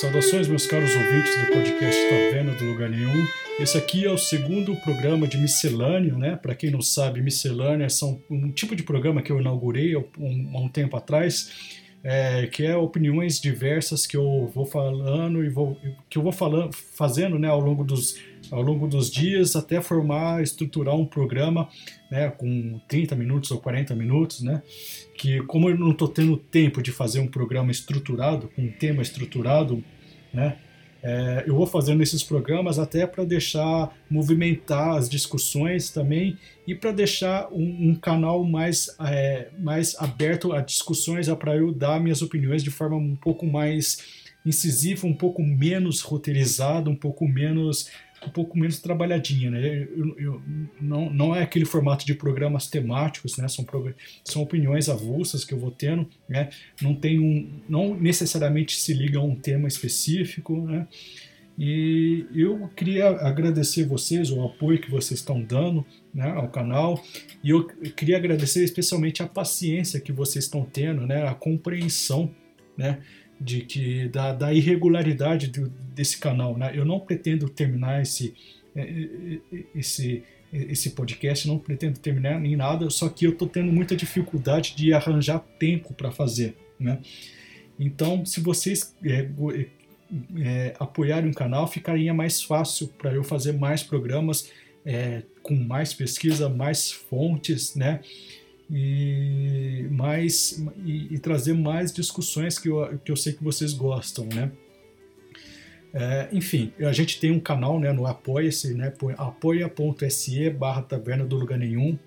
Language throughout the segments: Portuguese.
Saudações, meus caros ouvintes do podcast Taverna do Lugar Nenhum. Esse aqui é o segundo programa de miscelânea, né? Para quem não sabe, miscelânea são um tipo de programa que eu inaugurei há um, um, tempo atrás, é, que é opiniões diversas que eu vou falando e vou, que eu vou falando, fazendo, né, ao longo dos ao longo dos dias até formar, estruturar um programa né, com 30 minutos ou 40 minutos, né, que como eu não estou tendo tempo de fazer um programa estruturado, com um tema estruturado, né, é, eu vou fazendo esses programas até para deixar movimentar as discussões também e para deixar um, um, canal mais, é, mais aberto a discussões, para eu dar minhas opiniões de forma um pouco mais incisiva, um pouco menos roteirizada, um pouco menos um pouco menos trabalhadinha, né? Eu, eu, não, não é aquele formato de programas temáticos, né? São, são opiniões avulsas que eu vou tendo, né? Não tem um, não necessariamente se liga a um tema específico, né? E eu queria agradecer vocês o apoio que vocês estão dando né, ao canal e eu queria agradecer especialmente a paciência que vocês estão tendo, né, a compreensão, né, de que da, da irregularidade do, desse canal. Né? Eu não pretendo terminar esse, é, é, é, esse, esse podcast, não pretendo terminar nem nada, só que eu estou tendo muita dificuldade de arranjar tempo para fazer. Né? Então, se vocês é, é, apoiarem o canal, ficaria mais fácil para eu fazer mais programas é, com mais pesquisa, mais fontes, né? E, mais, e, e, trazer mais discussões que eu, que eu sei que vocês gostam, né? É, enfim, a gente tem um canal né, no Apoia-se, né, apoia.se barra taverna do lugar nenhum.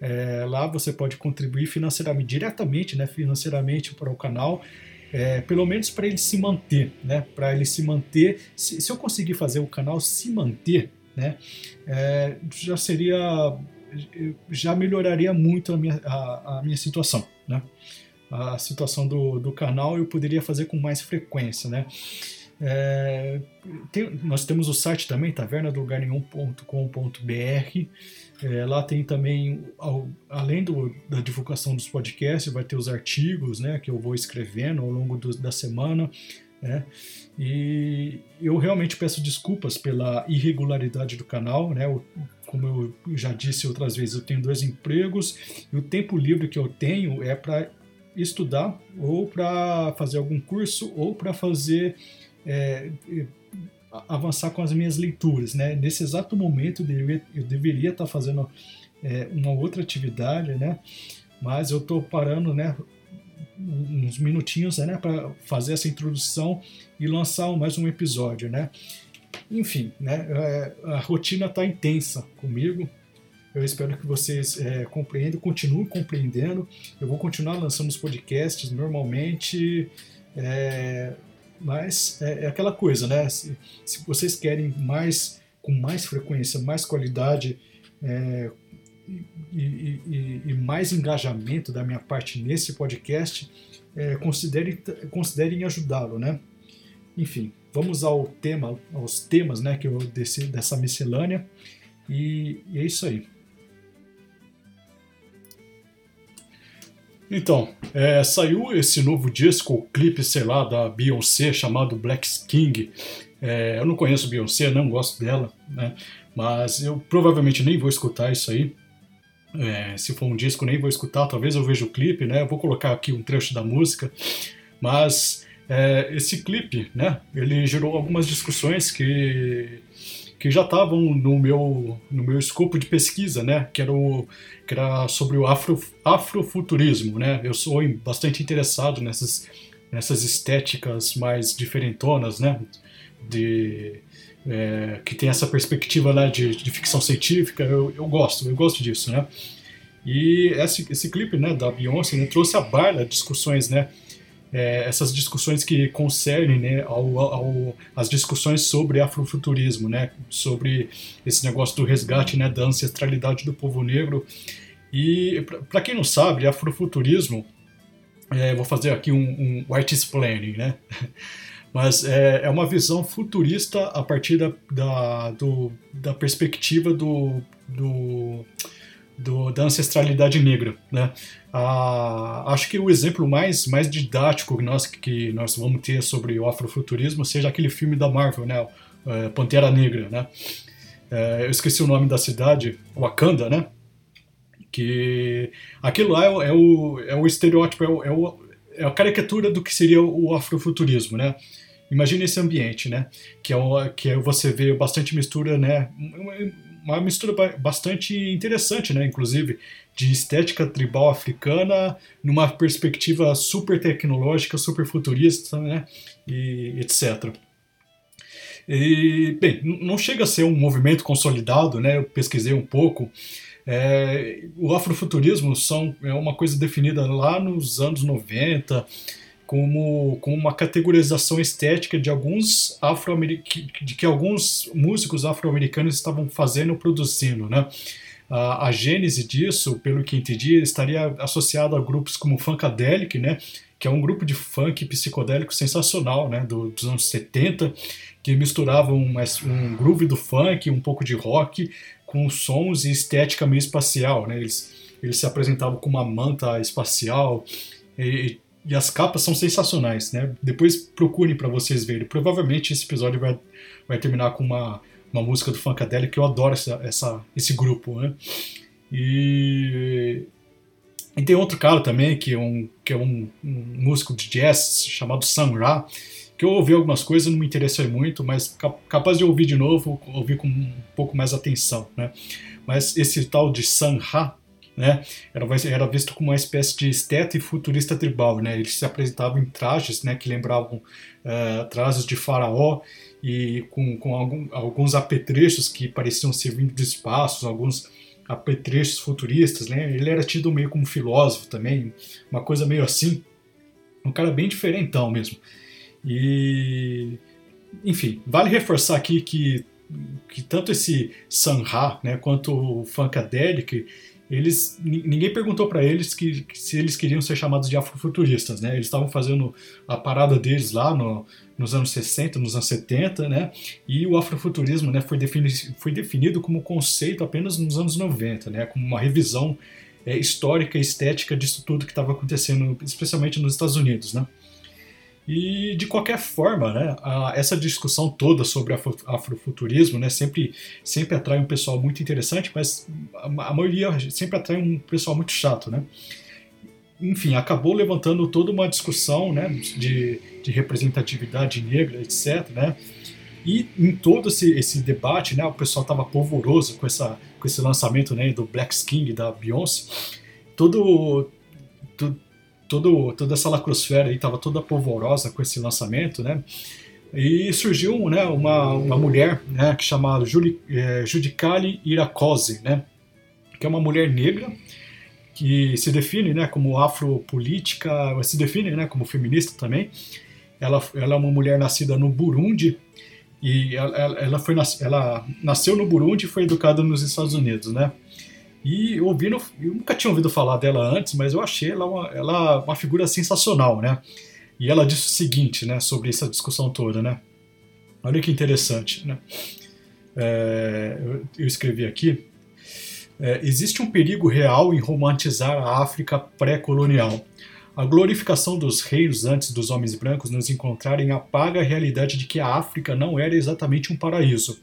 É, lá você pode contribuir financeiramente, diretamente, né, financeiramente para o canal, é, pelo menos para ele se manter, né, para ele se manter. Se, se, eu conseguir fazer o canal se manter, né, é, já seria já melhoraria muito a minha, a, a minha situação, né? A situação do, do canal eu poderia fazer com mais frequência, né? É, tem, nós temos o site também, tavernadogarnenhum.com.br. É, lá tem também, ao, além do, da divulgação dos podcasts, vai ter os artigos né, que eu vou escrevendo ao longo do, da semana. Né? E eu realmente peço desculpas pela irregularidade do canal. Né? O, como eu já disse outras vezes, eu tenho dois empregos e o tempo livre que eu tenho é para estudar ou para fazer algum curso ou para fazer é, avançar com as minhas leituras, né? Nesse exato momento eu deveria, eu deveria estar fazendo é, uma outra atividade, né? Mas eu estou parando, né? Uns minutinhos, né? Para fazer essa introdução e lançar mais um episódio, né? Enfim, né, é, a rotina está intensa comigo. Eu espero que vocês é, compreendam, continuem compreendendo. Eu vou continuar lançando os podcasts normalmente, é, mas é, é, aquela coisa, né? Se, se, vocês querem mais, com mais frequência, mais qualidade é, e, e, e, mais engajamento da minha parte nesse podcast, é, considerem, considerem ajudá-lo, né? Enfim, vamos ao tema, aos temas né, que eu desci dessa miscelânea. E, e é isso aí. Então, é, saiu esse novo disco, clipe, sei lá, da Beyoncé, chamado Black King. É, eu não conheço Beyoncé, não gosto dela, né? Mas eu provavelmente nem vou escutar isso aí. É, se for um disco, nem vou escutar. Talvez eu veja o clipe, né? Eu vou colocar aqui um trecho da música. Mas é, esse clipe, né, ele gerou algumas discussões que, que já estavam no meu, no meu escopo de pesquisa, né, que era, o, que era sobre o afro, afrofuturismo. Né? Eu sou bastante interessado nessas, nessas estéticas mais diferentonas, né, de, é, que tem essa perspectiva né, de, de ficção científica. Eu, eu gosto, eu gosto disso, né. E esse, esse clipe né, da Beyoncé né, trouxe à baila discussões né, é, essas discussões que concernem né, ao, ao, as discussões sobre afrofuturismo, né, sobre esse negócio do resgate né, da ancestralidade do povo negro. E, para quem não sabe, afrofuturismo, é, vou fazer aqui um, um white explaining, né? mas é, é, uma visão futurista a partir da, da, do, da perspectiva do, do, do, da ancestralidade negra, né? Ah, acho que o exemplo mais, mais didático que nós, que nós vamos ter sobre o afrofuturismo seja aquele filme da Marvel, né? É, Pantera Negra, né? É, eu esqueci o nome da cidade, Wakanda, né? Que aquilo lá é, é o, é o estereótipo, é, o, é, o, é a caricatura do que seria o afrofuturismo, né? Imagine esse ambiente, né? Que é, o, que é você vê bastante mistura, né? Uma mistura bastante interessante, né? Inclusive, de estética tribal africana numa perspectiva super tecnológica, super futurista, né? E etc. E, bem, não chega a ser um movimento consolidado, né? Eu pesquisei um pouco. É, o afrofuturismo são, é uma coisa definida lá nos anos 90 como, como uma categorização estética de alguns afro de que alguns músicos afro-americanos estavam fazendo produzindo, né? A, a gênese disso, pelo que entendi, estaria associada a grupos como Funkadelic, né? Que é um grupo de funk psicodélico sensacional, né? Do, dos anos 70, que misturavam um, um groove do funk, um pouco de rock, com sons e estética meio espacial, né? Eles, eles se apresentavam com uma manta espacial e, e as capas são sensacionais, né? Depois procurem para vocês verem. Provavelmente esse episódio vai, vai terminar com uma, uma música do Funkadelic, que eu adoro essa, essa, esse grupo, né? E, e tem outro cara também, que é um, que é um, um músico de jazz chamado Sam Ra, que eu ouvi algumas coisas não me interessei muito, mas capaz de ouvir de novo, ouvir com um pouco mais atenção, né? Mas esse tal de Sam Ra, né? Era, era visto como uma espécie de esteta e futurista tribal, né? Eles se apresentavam em trajes, né? Que lembravam uh, trajes de faraó e com, com algum, alguns apetrechos que pareciam ser vindo de espaços, alguns apetrechos futuristas, né? Ele era tido meio como filósofo também, uma coisa meio assim, um cara bem diferentão mesmo. E enfim, vale reforçar aqui que, que tanto esse Sanha, né, quanto o Funkadelic, eles ninguém perguntou para eles que, que, se eles queriam ser chamados de afrofuturistas, né? Eles estavam fazendo a parada deles lá no, nos anos 60, nos anos 70, né? E o afrofuturismo, né, foi definido, foi definido como conceito apenas nos anos 90, né? Como uma revisão é, histórica e estética disso tudo que estava acontecendo, especialmente nos Estados Unidos, né? E de qualquer forma, né, essa discussão toda sobre afro, afrofuturismo né, sempre, sempre atrai um pessoal muito interessante, mas a, maioria sempre atrai um pessoal muito chato. Né? Enfim, acabou levantando toda uma discussão né, de, de representatividade negra, etc. Né? E em todo esse, esse debate, né, o pessoal estava polvoroso com, essa, com esse lançamento né, do Black Skin da Beyoncé. Todo todo, toda essa lacrosfera aí estava toda polvorosa com esse lançamento, né? E surgiu né, uma, uma mulher né, que chamada Juli, é, Judicale Iracose, né? Que é uma mulher negra que se define né, como afropolítica, se define né, como feminista também. Ela, ela é uma mulher nascida no Burundi e ela, ela, foi, ela nasceu no Burundi e foi educada nos Estados Unidos, né? E ouvindo, eu nunca tinha ouvido falar dela antes, mas eu achei ela uma, ela uma figura sensacional, né? E ela disse o seguinte, né, sobre essa discussão toda, né? Olha que interessante, né? É, eu escrevi aqui. É, existe um perigo real em romantizar a África pré-colonial. A glorificação dos reis antes dos homens brancos nos encontrarem apaga a realidade de que a África não era exatamente um paraíso.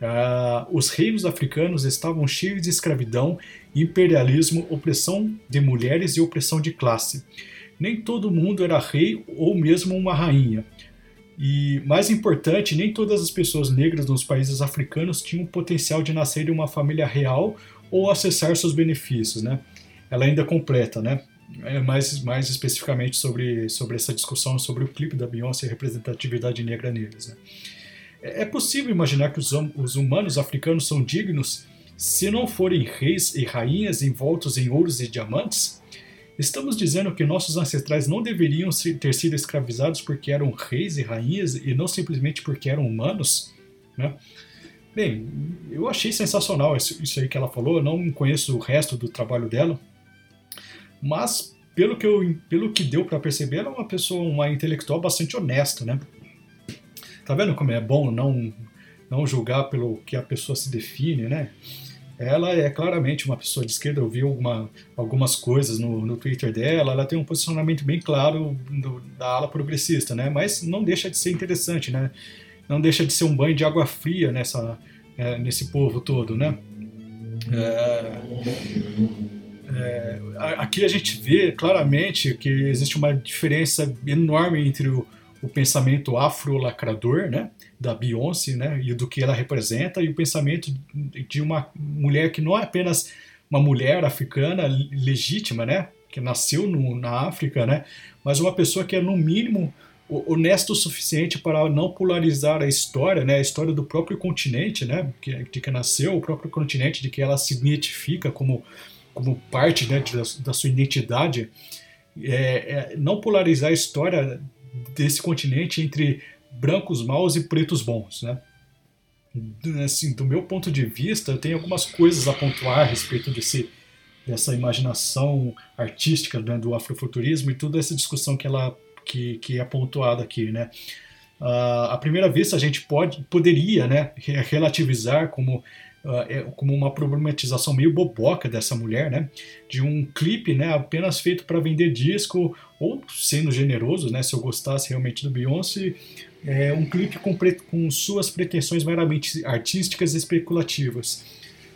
Uh, os reinos africanos estavam cheios de escravidão, imperialismo, opressão de mulheres e opressão de classe. Nem todo mundo era rei ou mesmo uma rainha. E, mais importante, nem todas as pessoas negras nos países africanos tinham o potencial de nascer em uma família real ou acessar seus benefícios. Né? Ela ainda completa, né? É mais, mais especificamente sobre, sobre essa discussão sobre o clipe da Beyoncé e representatividade negra neles. Né? É, é possível imaginar que os, hum, os humanos africanos são dignos se não forem reis e rainhas envoltos em ouros e diamantes? Estamos dizendo que nossos ancestrais não deveriam ter sido escravizados porque eram reis e rainhas e não simplesmente porque eram humanos? Né? Bem, eu achei sensacional isso, isso aí que ela falou. Eu não conheço o resto do trabalho dela, mas pelo que, eu, pelo que deu para perceber, ela é uma pessoa, uma intelectual bastante honesta, né? Tá vendo como é bom não, não julgar pelo que a pessoa se define, né? ela é claramente uma pessoa de esquerda. Eu vi alguma, algumas coisas no, no Twitter dela. Ela tem um posicionamento bem claro do, da ala progressista, né? Mas não deixa de ser interessante, né? Não deixa de ser um banho de água fria nessa, é, nesse povo todo, né? É, é, aqui a gente vê claramente que existe uma diferença enorme entre o, o pensamento afro-lacrador, né, da Beyoncé, né, e do que ela representa, e o pensamento de uma mulher que não é apenas uma mulher africana legítima, né, que nasceu no, na África, né, mas uma pessoa que é no mínimo honesto o suficiente para não polarizar a história, né, a história do próprio continente, né, de que nasceu, o próprio continente, de que ela se identifica como, como parte né, de, da sua identidade, é, é, não polarizar a história desse continente entre brancos maus e pretos bons, né. Assim, do meu ponto de vista, eu tenho algumas coisas a pontuar a respeito desse, dessa imaginação artística né, do afrofuturismo e toda essa discussão que ela que, que é pontuado aqui, né? Uh, à primeira vista, a gente pode, poderia né, relativizar como, uh, como uma problematização meio boboca dessa mulher, né, de um clipe né, apenas feito para vender disco, ou sendo generoso, né, se eu gostasse realmente do Beyoncé, é um clipe com, com suas pretensões meramente artísticas e especulativas.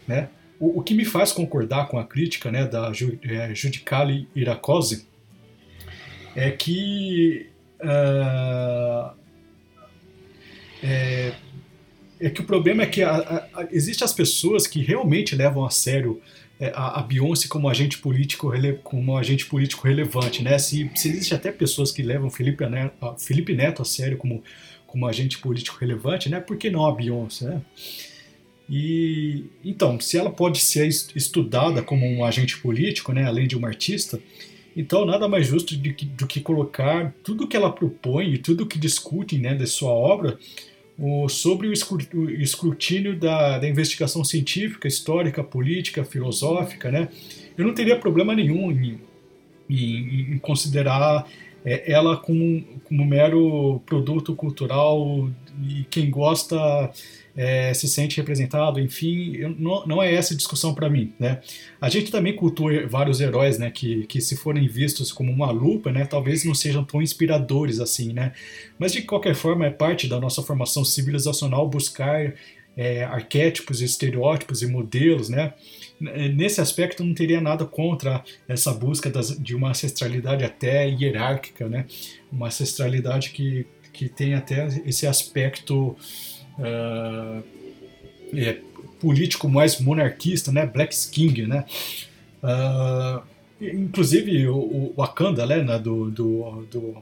Né. O, o, que me faz concordar com a crítica né, da Judicale Iracose é que uh, é, é, que o problema é que existem as pessoas que realmente levam a sério é, a, a Beyoncé como agente político como agente político relevante, né? Se, se existe até pessoas que levam Felipe Neto, Felipe Neto a sério como como agente político relevante, né? Por que não a Beyoncé, né? E então, se ela pode ser estudada como um agente político, né, além de um artista, então, nada mais justo do que, do que colocar tudo que ela propõe e tudo que discute né, de sua obra o, sobre o escrutínio da, da, investigação científica, histórica, política, filosófica. Né? Eu não teria problema nenhum em, em, em considerar é, ela como, como mero produto cultural e quem gosta é, se sente representado, enfim, não, não é essa a discussão para mim, né? A gente também cultua vários heróis, né, que, que se forem vistos como uma lupa, né, talvez não sejam tão inspiradores assim, né? Mas de qualquer forma é parte da nossa formação civilizacional buscar é, arquétipos, estereótipos e modelos, né? Nesse aspecto não teria nada contra essa busca das, de uma ancestralidade até hierárquica, né? Uma ancestralidade que, que tem até esse aspecto uh, é, político mais monarquista, né, Black King, né, uh, inclusive o, o Wakanda, né, do, do, do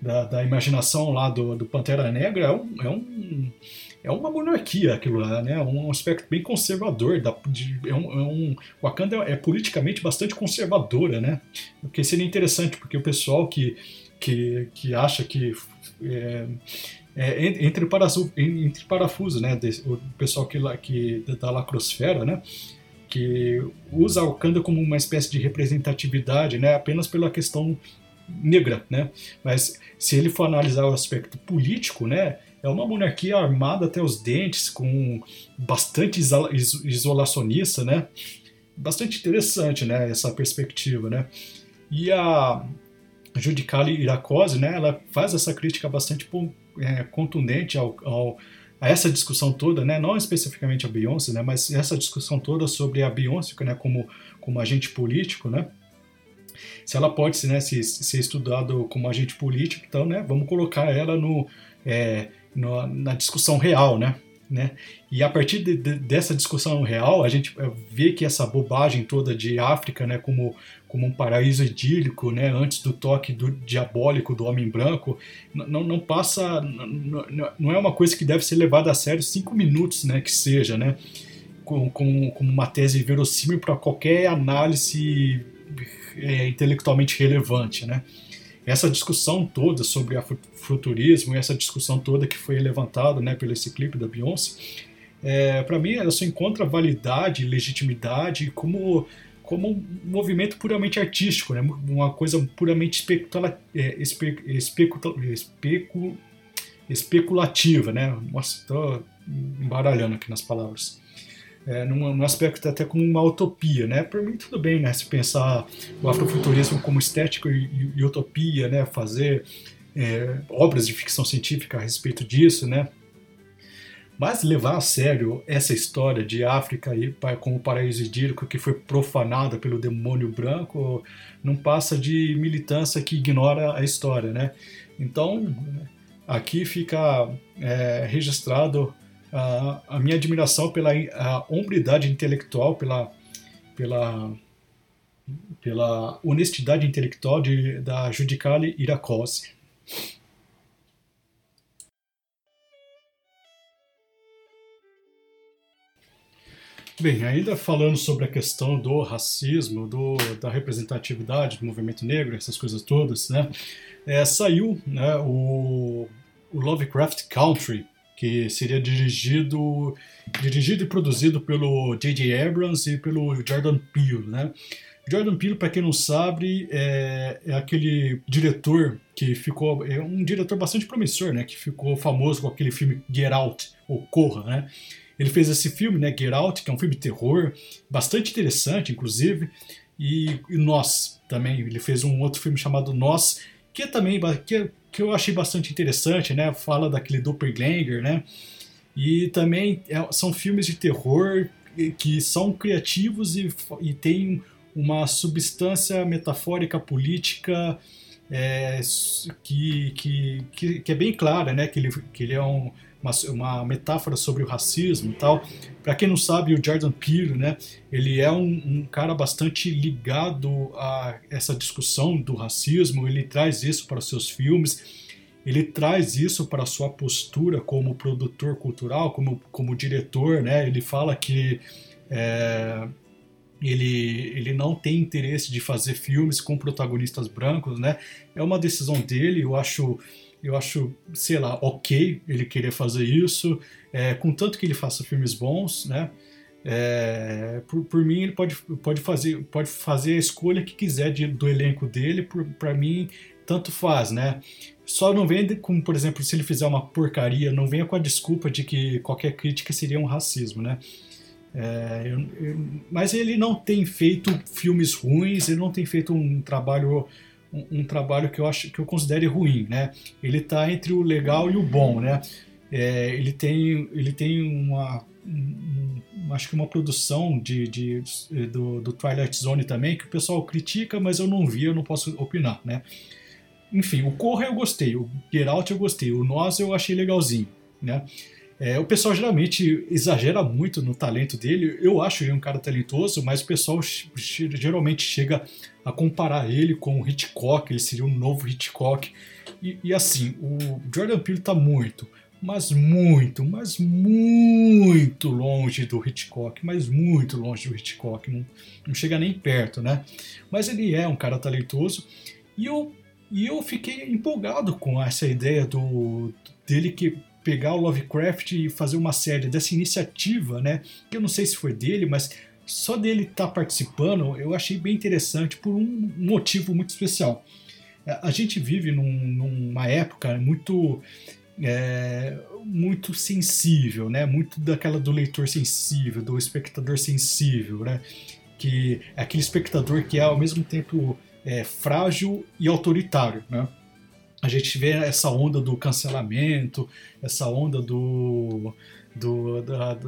da, da, imaginação lá do, do Pantera Negra é um, é um é uma monarquia aquilo lá, né? Um aspecto bem conservador. Da, de, é um, é um, Wakanda é, é politicamente bastante conservadora, né? O que seria interessante, porque o pessoal que, que, que acha que é, é, entre, parafusos, entre né? o pessoal que, que da lacrosfera, né? Que usa o Wakanda como uma espécie de representatividade, né? Apenas pela questão negra, né? Mas se ele for analisar o aspecto político, né? É uma monarquia armada até os dentes, com bastante isolacionista, né? Bastante interessante, né? Essa perspectiva, né? E a Judicale Iracose, né? Ela faz essa crítica bastante é, contundente ao, ao, a essa discussão toda, né, não especificamente a Beyoncé, né, mas essa discussão toda sobre a Beyoncé né, como, como agente político, né, se ela pode né, ser, ser estudado como agente político, então, né, vamos colocar ela no, é, no, na discussão real, né, né? E a partir de, de, dessa discussão real, a gente é, vê que essa bobagem toda de África, né, como, como um paraíso idílico, né, antes do toque do diabólico do homem branco, não, não passa, não, não é uma coisa que deve ser levada a sério cinco minutos, né, que seja, né, como uma tese verossímil para qualquer análise é, intelectualmente relevante, né essa discussão toda sobre a futurismo, essa discussão toda que foi levantada né, pelo esse clipe da Beyoncé, é, para mim ela só encontra validade, legitimidade como como um movimento puramente artístico, né? uma coisa puramente especula, é, espe, especula, especu, especulativa. Né? Nossa, estou embaralhando aqui nas palavras. É, num, num, aspecto até como uma utopia, né? Para mim tudo bem, né? Se pensar o afrofuturismo como estética e, e, e utopia, né? Fazer é, obras de ficção científica a respeito disso, né? Mas levar a sério essa história de África e como paraíso idílico que foi profanada pelo demônio branco não passa de militância que ignora a história, né? Então, aqui fica é, registrado a, minha admiração pela a hombridade intelectual, pela, pela, pela honestidade intelectual de, da Judicale Iracosi. Bem, ainda falando sobre a questão do racismo, do, da representatividade do movimento negro, essas coisas todas, né? É, saiu né, o, o Lovecraft Country, que seria dirigido, dirigido e produzido pelo J.J. Abrams e pelo Jordan Peele, né? Jordan Peele, para quem não sabe, é, é, aquele diretor que ficou é um diretor bastante promissor, né? Que ficou famoso com aquele filme Get Out ou Corra, né? Ele fez esse filme, né, Get Out, que é um filme de terror, bastante interessante, inclusive, e, e Nós também. Ele fez um outro filme chamado Nós, que é também que, que eu achei bastante interessante, né? Fala daquele doppelganger, né? E também é, são filmes de terror que são criativos e, e têm uma substância metafórica política é, que, que, que, é bem clara, né? Que ele, que ele é um uma, uma metáfora sobre o racismo e tal. Para quem não sabe, o Jordan Peele, né, ele é um, um, cara bastante ligado a essa discussão do racismo, ele traz isso para os seus filmes, ele traz isso para a sua postura como produtor cultural, como, como diretor, né, ele fala que é, ele, ele não tem interesse de fazer filmes com protagonistas brancos, né, é uma decisão dele, eu acho eu acho, sei lá, ok ele querer fazer isso, é, contanto que ele faça filmes bons, né? É, por, por, mim, ele pode, pode, fazer, pode fazer a escolha que quiser de, do elenco dele, para mim, tanto faz, né? Só não venha como, por exemplo, se ele fizer uma porcaria, não venha com a desculpa de que qualquer crítica seria um racismo, né? É, eu, eu, mas ele não tem feito filmes ruins, ele não tem feito um trabalho um, um, trabalho que eu acho que eu considere ruim, né? Ele está entre o legal e o bom, né? É, ele tem ele tem uma um, acho que uma produção de, de do, do, Twilight Zone também que o pessoal critica, mas eu não vi, eu não posso opinar, né? Enfim, o Corra eu gostei, o Geralt eu gostei, o Nós eu achei legalzinho, né? É, o pessoal geralmente exagera muito no talento dele. Eu acho ele um cara talentoso, mas o pessoal geralmente chega a comparar ele com o Hitchcock. Ele seria um novo Hitchcock. E, e assim, o Jordan Peele está muito, mas muito, mas muito longe do Hitchcock, mas muito longe do Hitchcock. Não, não chega nem perto, né? Mas ele é um cara talentoso. E eu, e eu fiquei empolgado com essa ideia do dele que pegar o Lovecraft e fazer uma série dessa iniciativa, né? Que eu não sei se foi dele, mas só dele estar tá participando eu achei bem interessante por um motivo muito especial. É, a gente vive num, numa época muito é, muito sensível, né? Muito daquela do leitor sensível, do espectador sensível, né? Que é aquele espectador que é ao mesmo tempo é, frágil e autoritário, né? A gente vê essa onda do cancelamento, essa onda do, do, da,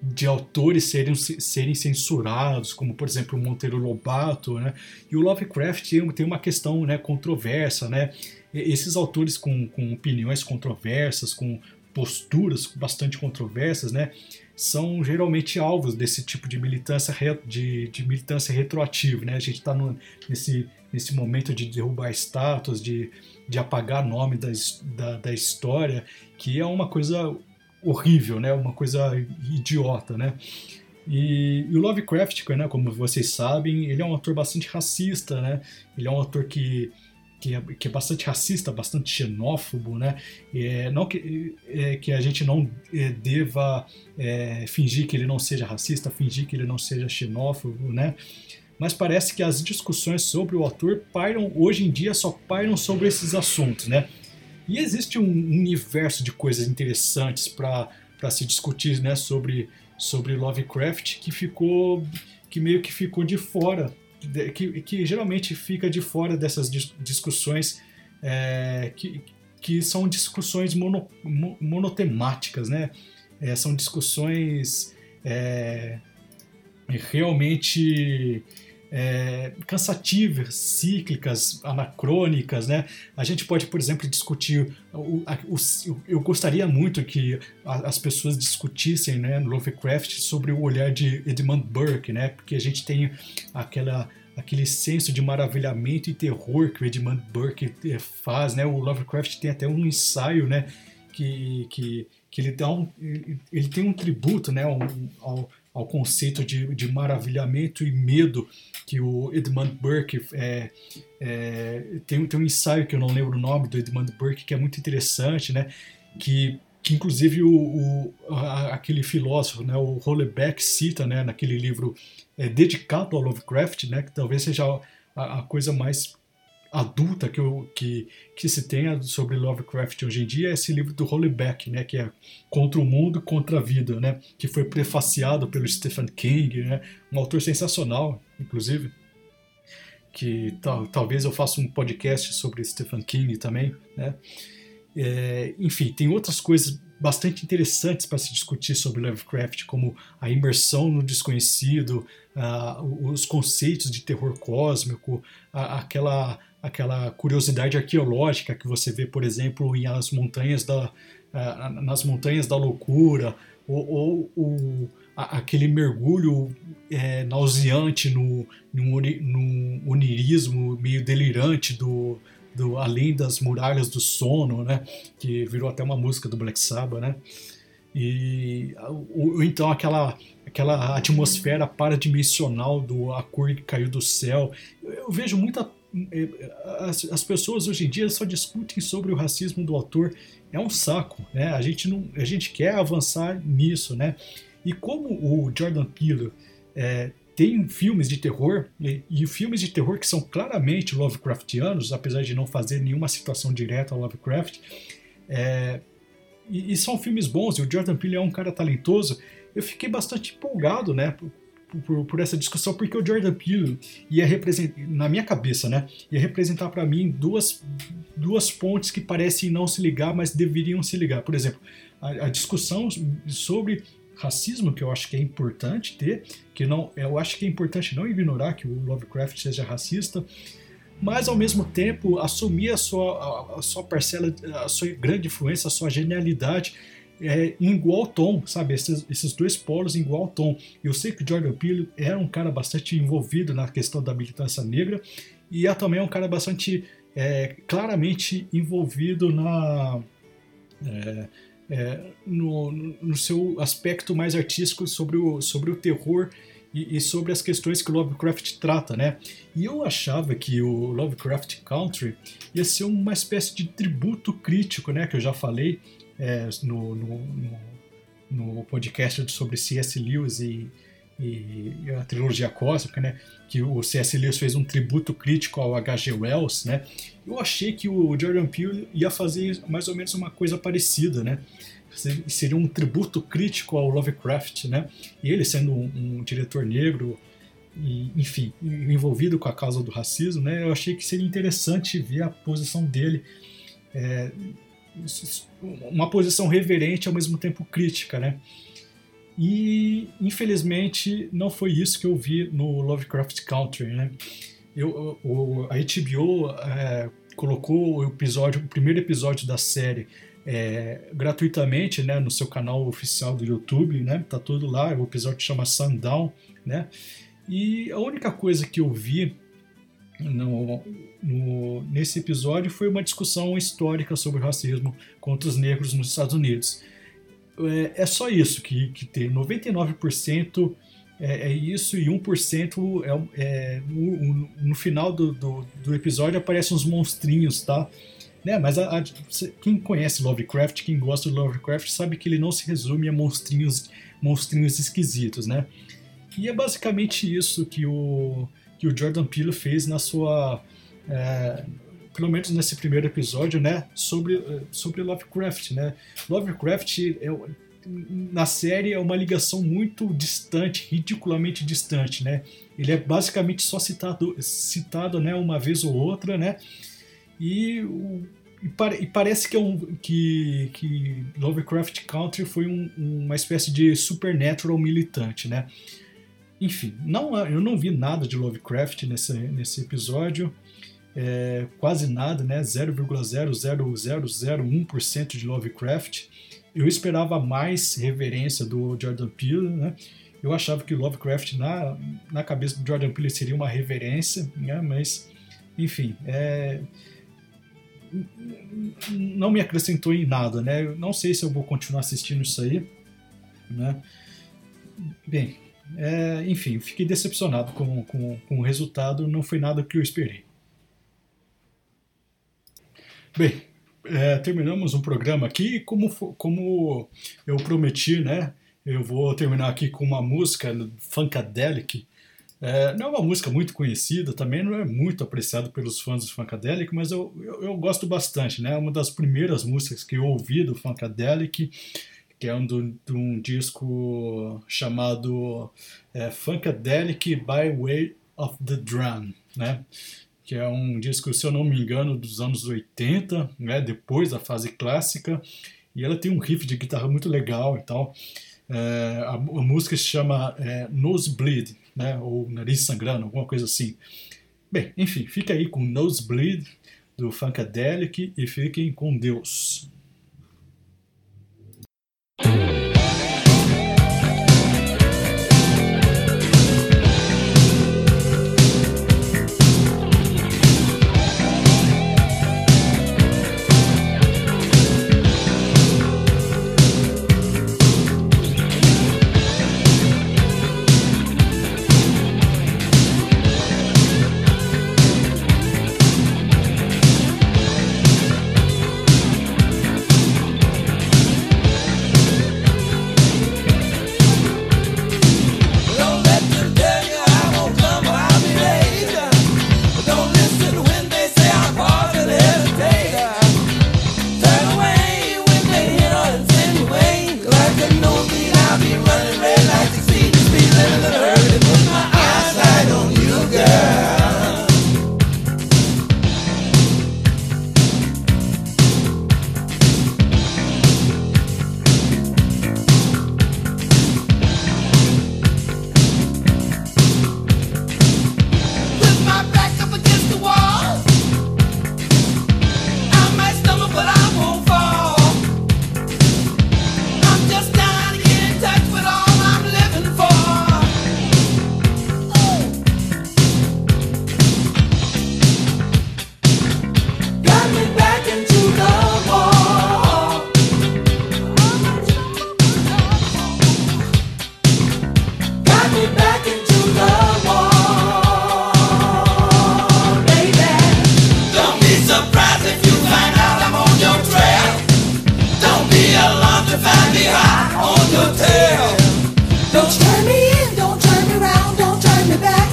de autores serem, serem censurados, como por exemplo Monteiro Lobato, né? E o Lovecraft tem, tem uma questão né, controversa, né? Esses autores com, com opiniões controversas, com posturas bastante controversas, né? São geralmente alvos desse tipo de militância, de, de militância retroativa, né? A gente está nesse, nesse momento de derrubar estátuas, de de apagar nome da, da, da história, que é uma coisa horrível, né? Uma coisa idiota, né? E, e, o Lovecraft, né, como vocês sabem, ele é um ator bastante racista, né? Ele é um ator que, que, é, que é bastante racista, bastante xenófobo, né? É, não que, é, que a gente não é, deva é, fingir que ele não seja racista, fingir que ele não seja xenófobo, né? mas parece que as discussões sobre o ator pairam, hoje em dia, só pairam sobre esses assuntos, né? E existe um universo de coisas interessantes para se discutir né, sobre sobre Lovecraft que ficou que meio que ficou de fora que, que geralmente fica de fora dessas discussões é, que, que são discussões mono, monotemáticas, né? É, são discussões é, realmente é, cansativas, cíclicas, anacrônicas, né? A gente pode, por exemplo, discutir. O, o, eu gostaria muito que as pessoas discutissem, né, no Lovecraft sobre o olhar de Edmund Burke, né? Porque a gente tem aquela aquele senso de maravilhamento e terror que o Edmund Burke eh, faz, né? O Lovecraft tem até um ensaio, né? Que, que, que ele dá um, ele tem um tributo, né? Um, ao, ao conceito de, de maravilhamento e medo que o Edmund Burke é, é, tem, tem um ensaio que eu não lembro o nome do Edmund Burke que é muito interessante, né? Que, que inclusive o, o a, aquele filósofo, né? O Hollebeck cita, né? Naquele livro é, dedicado ao Lovecraft, né? Que talvez seja a, a coisa mais adulta que, eu, que, que se tenha sobre Lovecraft hoje em dia é esse livro do Hollebeck, né, que é Contra o Mundo, Contra a Vida, né, que foi prefaciado pelo Stephen King, né, um autor sensacional, inclusive, que tal, talvez eu faça um podcast sobre Stephen King também, né, é, enfim, tem outras coisas bastante interessantes para se discutir sobre Lovecraft, como a imersão no desconhecido, uh, os conceitos de terror cósmico, uh, aquela aquela curiosidade arqueológica que você vê, por exemplo, em as montanhas da, nas montanhas da loucura, ou, ou, aquele mergulho é, nauseante no, no, no onirismo meio delirante do, do Além das Muralhas do Sono, né? Que virou até uma música do Black Sabbath, né? E ou, então aquela aquela atmosfera paradimensional do a cor que caiu do céu. Eu vejo muita as, as pessoas hoje em dia só discutem sobre o racismo do autor. É um saco, né? A gente não, a gente quer avançar nisso, né? E como o Jordan Peele é, tem filmes de terror e, e, filmes de terror que são claramente Lovecraftianos, apesar de não fazer nenhuma citação direta ao Lovecraft. É, e, e, são filmes bons. E o Jordan Peele é um cara talentoso. Eu fiquei bastante empolgado, né? Por, por, essa discussão, porque o Jordan Peele ia representar, na minha cabeça, né, ia representar para mim duas, duas pontes que parecem não se ligar, mas deveriam se ligar. Por exemplo, a, a discussão sobre racismo, que eu acho que é importante ter, que não, eu acho que é importante não ignorar que o Lovecraft seja racista, mas ao mesmo tempo assumir a sua, a, a sua parcela, a sua grande influência, a sua genialidade é, em igual tom, sabe? Esses, esses dois polos em igual tom. Eu sei que o Jordan Peele era um cara bastante envolvido na questão da militância negra e é também um cara bastante é, claramente envolvido na é, é, no, no, seu aspecto mais artístico sobre o, sobre o terror e, e, sobre as questões que Lovecraft trata, né? E eu achava que o Lovecraft Country ia ser uma espécie de tributo crítico, né? Que eu já falei é, no, no, no, no, podcast sobre C.S. Lewis e, e, a trilogia cósmica, né, que o C.S. Lewis fez um tributo crítico ao H.G. Wells, né, eu achei que o Jordan Peele ia fazer mais ou menos uma coisa parecida, né, seria um tributo crítico ao Lovecraft, né, e ele sendo um, um diretor negro, e, enfim, envolvido com a causa do racismo, né, eu achei que seria interessante ver a posição dele é, uma posição reverente ao mesmo tempo crítica, né? E infelizmente não foi isso que eu vi no Lovecraft Country, né? Eu, o, a HBO é, colocou o episódio, o primeiro episódio da série é, gratuitamente, né, no seu canal oficial do YouTube, né? Tá tudo lá. O episódio chama Sundown, né? E a única coisa que eu vi no, no, nesse episódio foi uma discussão histórica sobre o racismo contra os negros nos Estados Unidos. É, é só isso que, que tem. 99% é, é isso e 1% é, é no, no final do, do, do, episódio aparecem uns monstrinhos, tá? Né? Mas a, a, quem conhece Lovecraft, quem gosta de Lovecraft, sabe que ele não se resume a monstrinhos, monstrinhos esquisitos, né? E é basicamente isso que o que o Jordan Peele fez na sua é, pelo menos nesse primeiro episódio, né, sobre, sobre Lovecraft, né. Lovecraft é, na série é uma ligação muito distante, ridiculamente distante, né? Ele é basicamente só citado, citado né, uma vez ou outra, né? E, e, e parece que, é um, que, que Lovecraft Country foi um, uma espécie de supernatural militante, né? Enfim, não, eu não vi nada de Lovecraft nesse, nesse episódio é, quase nada, né? 0,00001% de Lovecraft. Eu esperava mais reverência do Jordan Peele, né? Eu achava que Lovecraft na, na cabeça do Jordan Peele seria uma reverência, né? Mas, enfim, é, não me acrescentou em nada, né? Eu não sei se eu vou continuar assistindo isso aí, né? Bem, é, enfim, fiquei decepcionado com, com, com o resultado, não foi nada que eu esperei. Bem, é, terminamos um programa aqui como, como eu prometi, né? Eu vou terminar aqui com uma música Funkadelic. É, não é uma música muito conhecida, também não é muito apreciada pelos fãs do Funkadelic, mas eu, eu, eu, gosto bastante, né? É uma das primeiras músicas que eu ouvi do Funkadelic, que é um, do, de um disco chamado é, Funkadelic by Way of the Drum, né? que é um disco, se eu não me engano, dos anos 80, né, depois da fase clássica, e ela tem um riff de guitarra muito legal e tal. É, a, a, música se chama é, Nosebleed, né, ou Nariz Sangrando, alguma coisa assim. Bem, enfim, fica aí com Nosebleed, do Funkadelic, e fiquem com Deus. Don't turn me in, don't turn me don't turn me back.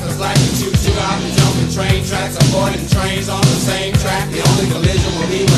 I've been jumping train tracks, avoiding trains on the same track. The only collision will be